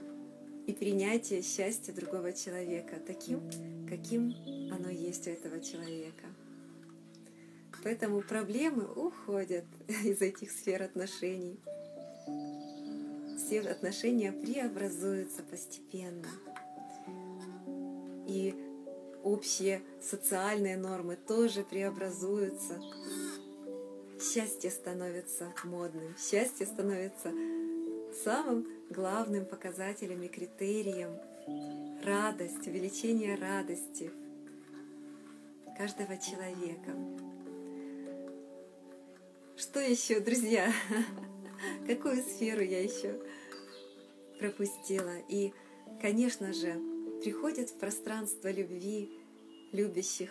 Speaker 1: и принятие счастья другого человека таким, каким оно есть у этого человека. Поэтому проблемы уходят *laughs* из этих сфер отношений. Все отношения преобразуются постепенно и общие социальные нормы тоже преобразуются. Счастье становится модным, счастье становится самым главным показателем и критерием радость, увеличение радости каждого человека. Что еще, друзья? Какую сферу я еще пропустила? И, конечно же, приходят в пространство любви любящих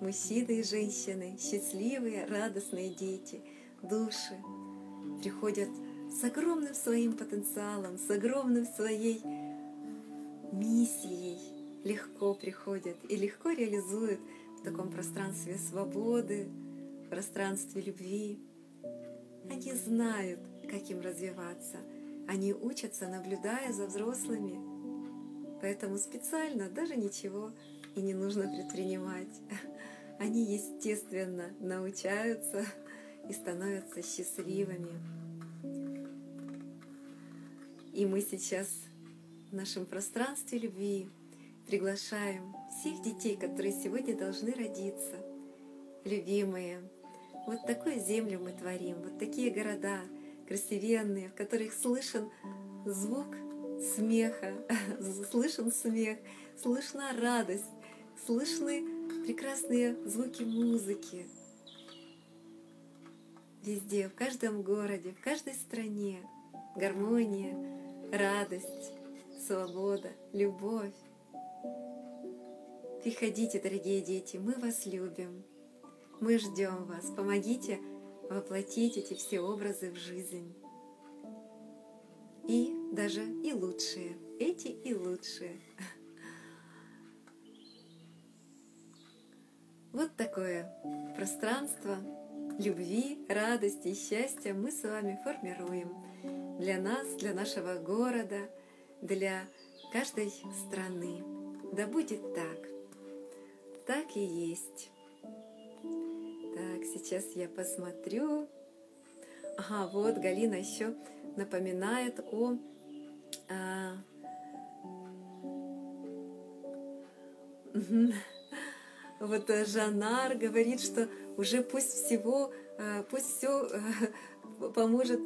Speaker 1: мужчины и женщины, счастливые, радостные дети, души приходят с огромным своим потенциалом, с огромным своей миссией, легко приходят и легко реализуют в таком пространстве свободы, пространстве любви. Они знают, как им развиваться. Они учатся, наблюдая за взрослыми, Поэтому специально даже ничего и не нужно предпринимать. *laughs* Они естественно научаются *laughs* и становятся счастливыми. И мы сейчас в нашем пространстве любви приглашаем всех детей, которые сегодня должны родиться, любимые. Вот такую землю мы творим, вот такие города красивенные, в которых слышен звук смеха, *laughs* слышен смех, слышна радость, слышны прекрасные звуки музыки. Везде, в каждом городе, в каждой стране гармония, радость, свобода, любовь. Приходите, дорогие дети, мы вас любим. Мы ждем вас. Помогите воплотить эти все образы в жизнь и даже и лучшие, эти и лучшие. *laughs* Вот такое пространство любви, радости и счастья мы с вами формируем для нас, для нашего города, для каждой страны. Да будет так. Так и есть. Так, сейчас я посмотрю. Ага, вот Галина еще напоминает о, *laughs* Вот э, Жанар говорит, что уже пусть всего, э, пусть все *laughs* поможет,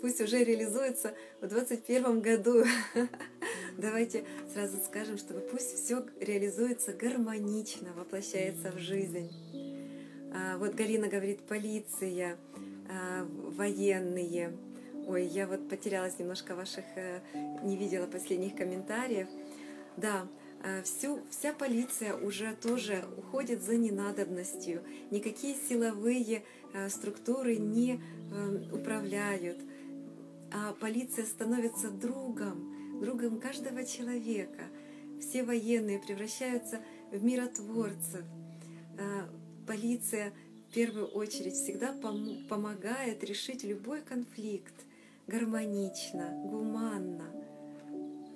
Speaker 1: пусть уже реализуется в 2021 году. *laughs* Давайте сразу скажем, чтобы пусть все реализуется гармонично, воплощается в жизнь. А, вот Галина говорит, полиция, а, военные. Ой, я вот потерялась немножко ваших, э, не видела последних комментариев. Да, а, всю, вся полиция уже тоже уходит за ненадобностью. Никакие силовые структуры не э, управляют. А полиция становится другом, другом каждого человека. Все военные превращаются в миротворцев. Полиция в первую очередь всегда пом помогает решить любой конфликт гармонично, гуманно.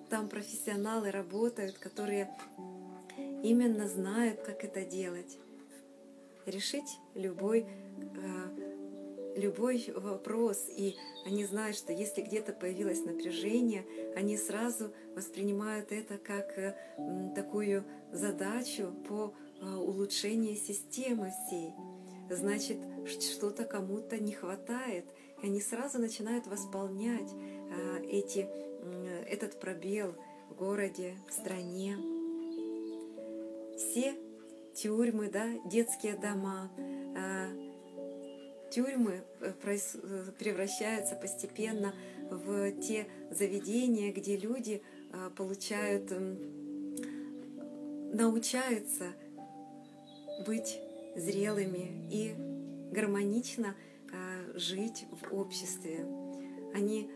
Speaker 1: Там профессионалы работают, которые именно знают, как это делать. Решить любой а, любой вопрос, и они знают, что если где-то появилось напряжение, они сразу воспринимают это как э, такую задачу по э, улучшению системы всей. Значит, что-то кому-то не хватает, и они сразу начинают восполнять э, эти, этот пробел в городе, в стране. Все тюрьмы, да, детские дома, тюрьмы э, э, превращаются постепенно в те заведения, где люди э, получают, научаются быть зрелыми и гармонично жить в обществе. Они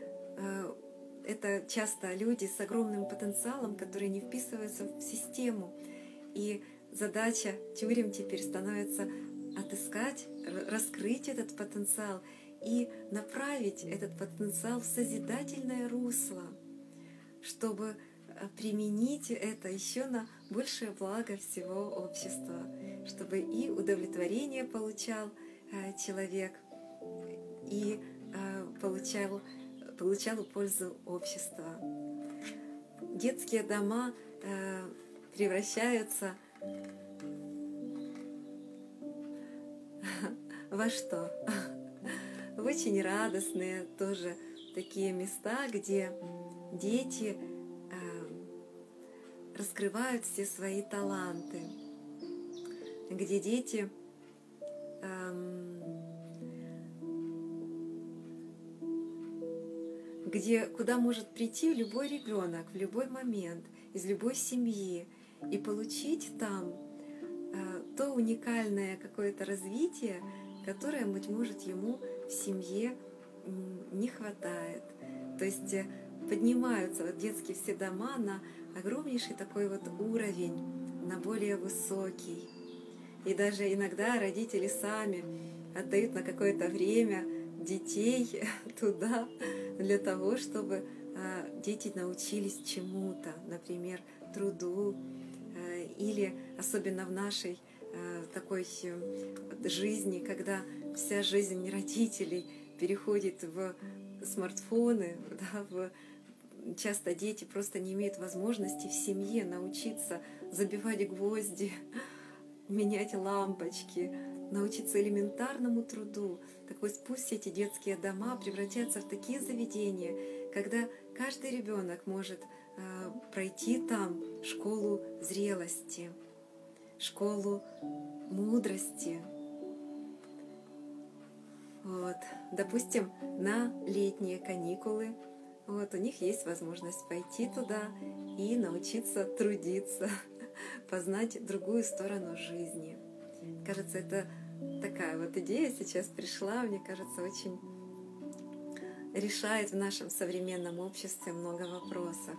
Speaker 1: это часто люди с огромным потенциалом, которые не вписываются в систему. И задача тюрем теперь становится отыскать, раскрыть этот потенциал и направить этот потенциал в созидательное русло, чтобы э, применить это еще на большее благо всего общества, чтобы и удовлетворение получал э, человек, и э, получал, получал пользу общества. Детские дома превращаются *laughs* во что? В очень радостные тоже такие места, где дети э, раскрывают все свои таланты, где дети где куда может прийти любой ребенок в любой момент из любой семьи и получить там э, то уникальное какое-то развитие, которое, быть может, ему в семье не хватает. То есть э, поднимаются вот детские все дома на огромнейший такой вот уровень, на более высокий. И даже иногда родители сами отдают на какое-то время детей *laughs* туда для того, чтобы а, дети научились чему-то, например, труду, э, или особенно в нашей Э, такой жизни, когда вся жизнь родителей переходит в смартфоны, *laughs* да, в часто дети просто не имеют возможности в семье научиться забивать гвозди, *laughs* менять лампочки, научиться элементарному труду. Так вот пусть эти детские дома превратятся в такие заведения, когда каждый ребенок может э, пройти там школу зрелости школу мудрости. Вот. Допустим, на летние каникулы вот, у них есть возможность пойти туда и научиться трудиться, *laughs* познать другую сторону жизни. Кажется, это такая вот идея сейчас пришла, мне кажется, очень решает в нашем современном обществе много вопросов.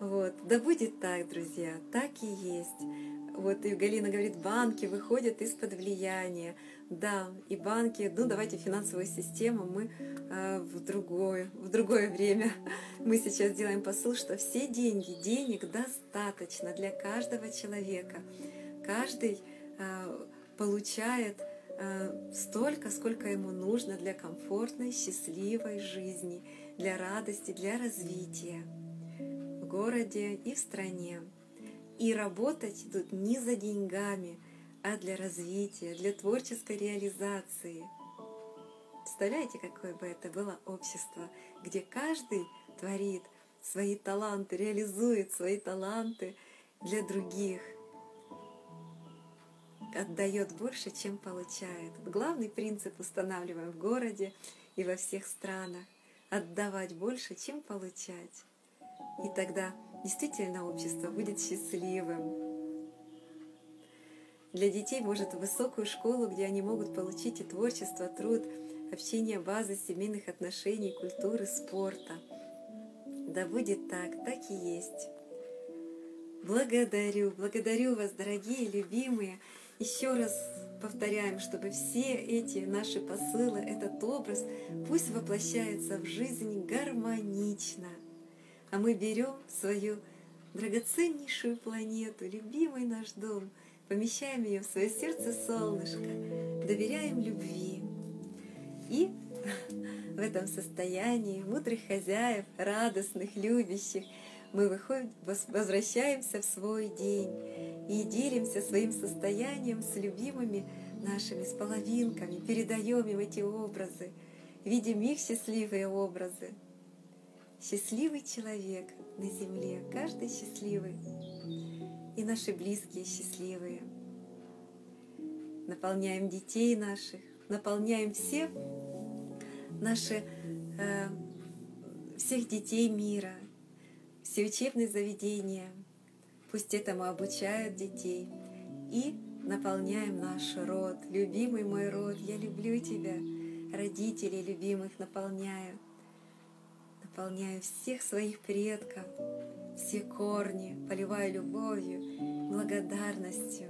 Speaker 1: Вот. Да будет так, друзья, так и есть. Вот и Галина говорит, банки выходят из-под влияния. Да, и банки, ну давайте финансовую систему мы э, в другое, в другое время. Мы сейчас делаем посыл, что все деньги, денег достаточно для каждого человека. Каждый э, получает э, столько, сколько ему нужно для комфортной, счастливой жизни, для радости, для развития в городе и в стране. И работать тут не за деньгами, а для развития, для творческой реализации. Представляете, какое бы это было общество, где каждый творит свои таланты, реализует свои таланты для других, отдает больше, чем получает. Главный принцип устанавливаем в городе и во всех странах. Отдавать больше, чем получать. И тогда действительно общество будет счастливым. Для детей может высокую школу, где они могут получить и творчество, труд, общение, базы семейных отношений, культуры, спорта. Да будет так, так и есть. Благодарю, благодарю вас, дорогие, любимые. Еще раз повторяем, чтобы все эти наши посылы, этот образ, пусть воплощается в жизнь гармонично. А мы берем свою драгоценнейшую планету, любимый наш дом, помещаем ее в свое сердце солнышко, доверяем любви. И *laughs* в этом состоянии мудрых хозяев, радостных, любящих, мы выходим, возвращаемся в свой день и делимся своим состоянием с любимыми нашими, с половинками, передаем им эти образы, видим их счастливые образы. Счастливый человек на земле, каждый счастливый, и наши близкие счастливые. Наполняем детей наших, наполняем все наши, э, всех детей мира, все учебные заведения. Пусть этому обучают детей. И наполняем наш род. Любимый мой род, я люблю тебя. Родителей любимых наполняю. Наполняю всех своих предков, все корни, поливаю любовью, благодарностью.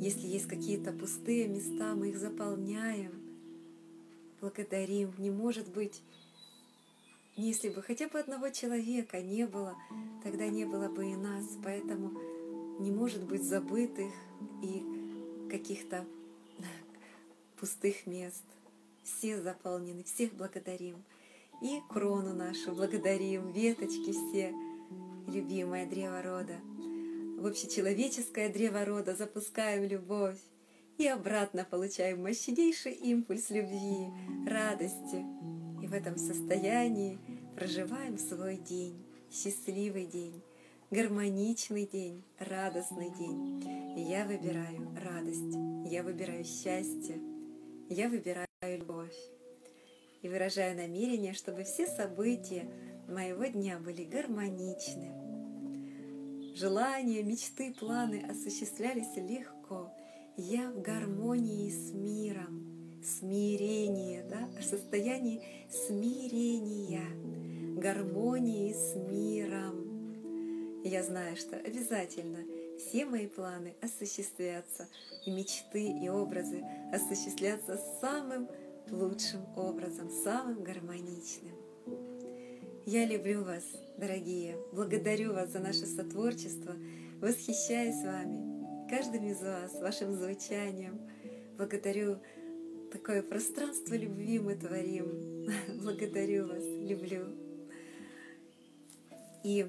Speaker 1: Если есть какие-то пустые места, мы их заполняем, благодарим. Не может быть если бы хотя бы одного человека не было, тогда не было бы и нас. Поэтому не может быть забытых и каких-то *laughs* пустых мест. Все заполнены, всех благодарим. И крону нашу благодарим, веточки все, любимое древо рода. В общечеловеческое древо рода запускаем любовь и обратно получаем мощнейший импульс любви, радости. И в этом состоянии проживаем свой день, счастливый день, гармоничный день, радостный день. Я выбираю радость, я выбираю счастье, я выбираю любовь. И выражаю намерение, чтобы все события моего дня были гармоничны. Желания, мечты, планы осуществлялись легко. Я в гармонии с миром, смирение, да, состоянии смирения гармонии с миром. я знаю, что обязательно все мои планы осуществятся, и мечты, и образы осуществятся самым лучшим образом, самым гармоничным. Я люблю вас, дорогие, благодарю вас за наше сотворчество, восхищаюсь вами, каждым из вас, вашим звучанием. Благодарю такое пространство любви мы творим. *laughs* Благодарю вас, люблю. И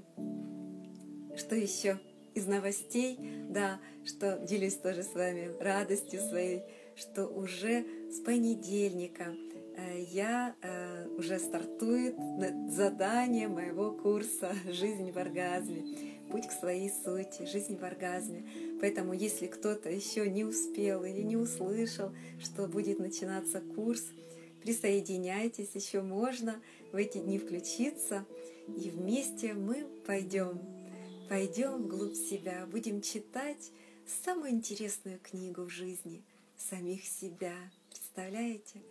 Speaker 1: что еще из новостей, да, что делюсь тоже с вами радостью своей, что уже с понедельника э, я э, уже стартует задание моего курса «Жизнь в оргазме», «Путь к своей сути», «Жизнь в оргазме». Поэтому, если кто-то еще не успел или не услышал, что будет начинаться курс, присоединяйтесь, еще можно в эти дни включиться – и вместе мы пойдем, пойдем вглубь себя, будем читать самую интересную книгу в жизни, самих себя. Представляете?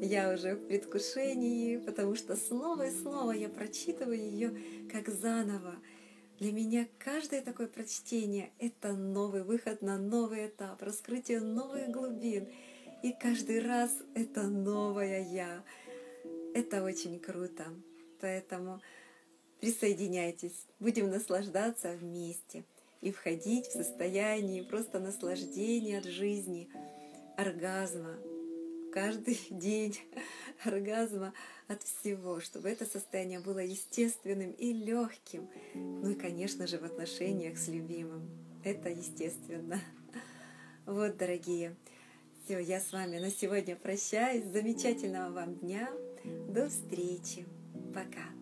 Speaker 1: Я уже в предвкушении, потому что слово и слово я прочитываю ее как заново. Для меня каждое такое прочтение — это новый выход на новый этап, раскрытие новых глубин. И каждый раз это новое я. Это очень круто. Поэтому Присоединяйтесь, будем наслаждаться вместе и входить в состояние просто наслаждения от жизни, оргазма, каждый *laughs* день оргазма от всего, чтобы это состояние было естественным и легким, ну и, конечно же, в отношениях с любимым. Это естественно. Вот, дорогие, все, я с вами на сегодня прощаюсь. Замечательного вам дня. До встречи. Пока.